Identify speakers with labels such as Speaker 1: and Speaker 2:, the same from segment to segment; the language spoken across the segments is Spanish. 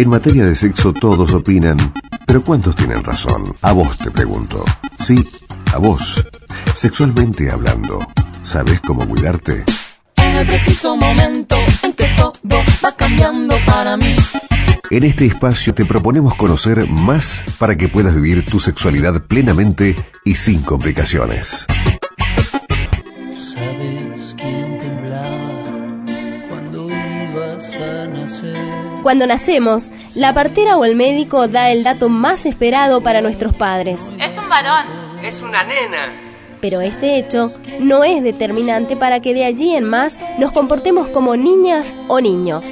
Speaker 1: En materia de sexo todos opinan, pero ¿cuántos tienen razón? A vos te pregunto. Sí, a vos. Sexualmente hablando, ¿sabes cómo cuidarte?
Speaker 2: En el preciso momento en que todo va cambiando para mí.
Speaker 1: En este espacio te proponemos conocer más para que puedas vivir tu sexualidad plenamente y sin complicaciones.
Speaker 3: Cuando
Speaker 4: nacemos, la partera o el médico da el dato más esperado para nuestros padres.
Speaker 5: Es un varón.
Speaker 6: Es una nena.
Speaker 4: Pero este hecho no es determinante para que de allí en más nos comportemos como niñas o niños.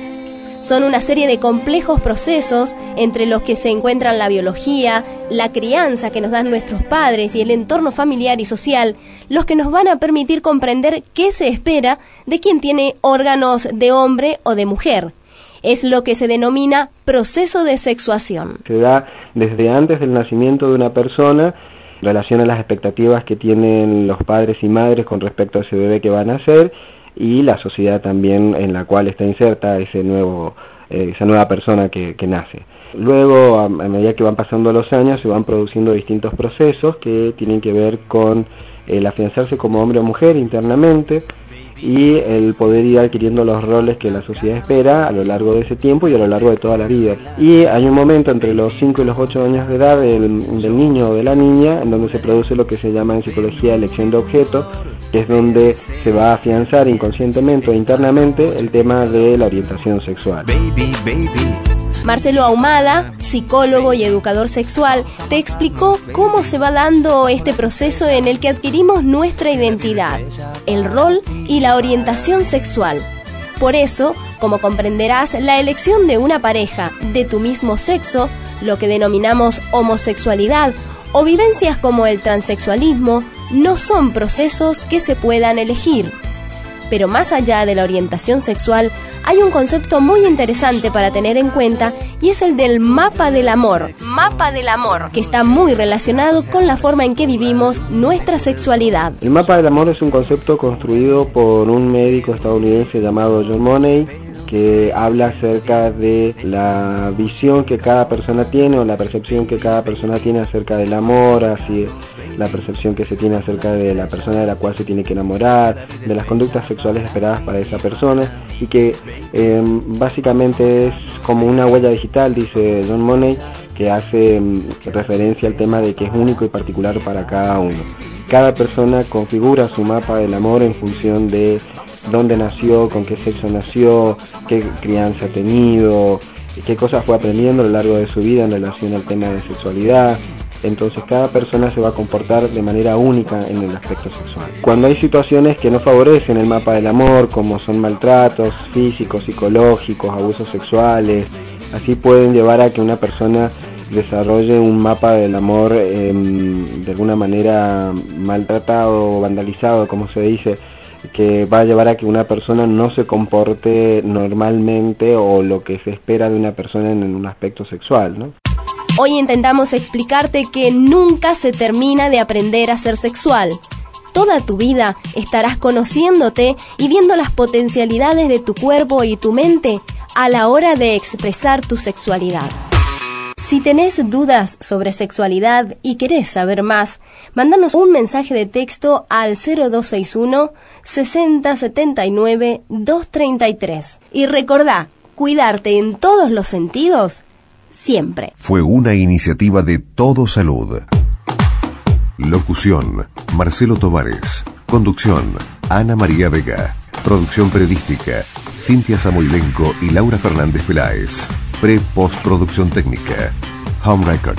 Speaker 4: Son una serie de complejos procesos entre los que se encuentran la biología, la crianza que nos dan nuestros padres y el entorno familiar y social, los que nos van a permitir comprender qué se espera de quien tiene órganos de hombre o de mujer. Es lo que se denomina proceso de sexuación.
Speaker 7: Se da desde antes del nacimiento de una persona en relación a las expectativas que tienen los padres y madres con respecto a ese bebé que va a nacer y la sociedad también en la cual está inserta ese nuevo, eh, esa nueva persona que, que nace. Luego, a, medida que van pasando los años, se van produciendo distintos procesos que tienen que ver con el afianzarse como hombre o mujer internamente y el poder ir adquiriendo los roles que la sociedad espera a lo largo de ese tiempo y a lo largo de toda la vida. Y hay un momento entre los 5 y los 8 años de edad del, del niño o de la niña en donde se produce lo que se llama en psicología elección de objeto, que es donde se va a afianzar inconscientemente o internamente el tema de la orientación sexual.
Speaker 4: Marcelo Ahumada, psicólogo y educador sexual, te explicó cómo se va dando este proceso en el que adquirimos nuestra identidad, el rol y la orientación sexual. Por eso, como comprenderás, la elección de una pareja de tu mismo sexo, lo que denominamos homosexualidad, o vivencias como el transexualismo, no son procesos que se puedan elegir. Pero más allá de la orientación sexual, hay un concepto muy interesante para tener en cuenta y es el del mapa del amor. Mapa del amor, que está muy relacionado con la forma en que vivimos nuestra sexualidad.
Speaker 7: El mapa del amor es un concepto construido por un médico estadounidense llamado John Money que habla acerca de la visión que cada persona tiene o la percepción que cada persona tiene acerca del amor, así la percepción que se tiene acerca de la persona de la cual se tiene que enamorar, de las conductas sexuales esperadas para esa persona y que eh, básicamente es como una huella digital, dice John Money, que hace um, referencia al tema de que es único y particular para cada uno. Cada persona configura su mapa del amor en función de dónde nació, con qué sexo nació, qué crianza ha tenido, qué cosas fue aprendiendo a lo largo de su vida en relación al tema de sexualidad. Entonces cada persona se va a comportar de manera única en el aspecto sexual. Cuando hay situaciones que no favorecen el mapa del amor, como son maltratos físicos, psicológicos, abusos sexuales, así pueden llevar a que una persona desarrolle un mapa del amor eh, de alguna manera maltratado o vandalizado, como se dice, que va a llevar a que una persona no se comporte normalmente o lo que se espera de una persona en un aspecto sexual, ¿no?
Speaker 4: Hoy intentamos explicarte que nunca se termina de aprender a ser sexual. Toda tu vida estarás conociéndote y viendo las potencialidades de tu cuerpo y tu mente a la hora de expresar tu sexualidad. Si tenés dudas sobre sexualidad y querés saber más, mándanos un mensaje de texto al 0261 6079 233. Y recordá, cuidarte en todos los sentidos siempre.
Speaker 1: Fue una iniciativa de Todo Salud. Locución, Marcelo Tovares. Conducción, Ana María Vega. Producción periodística, Cintia Samoilenco y Laura Fernández Peláez. Pre-postproducción técnica, Home Record.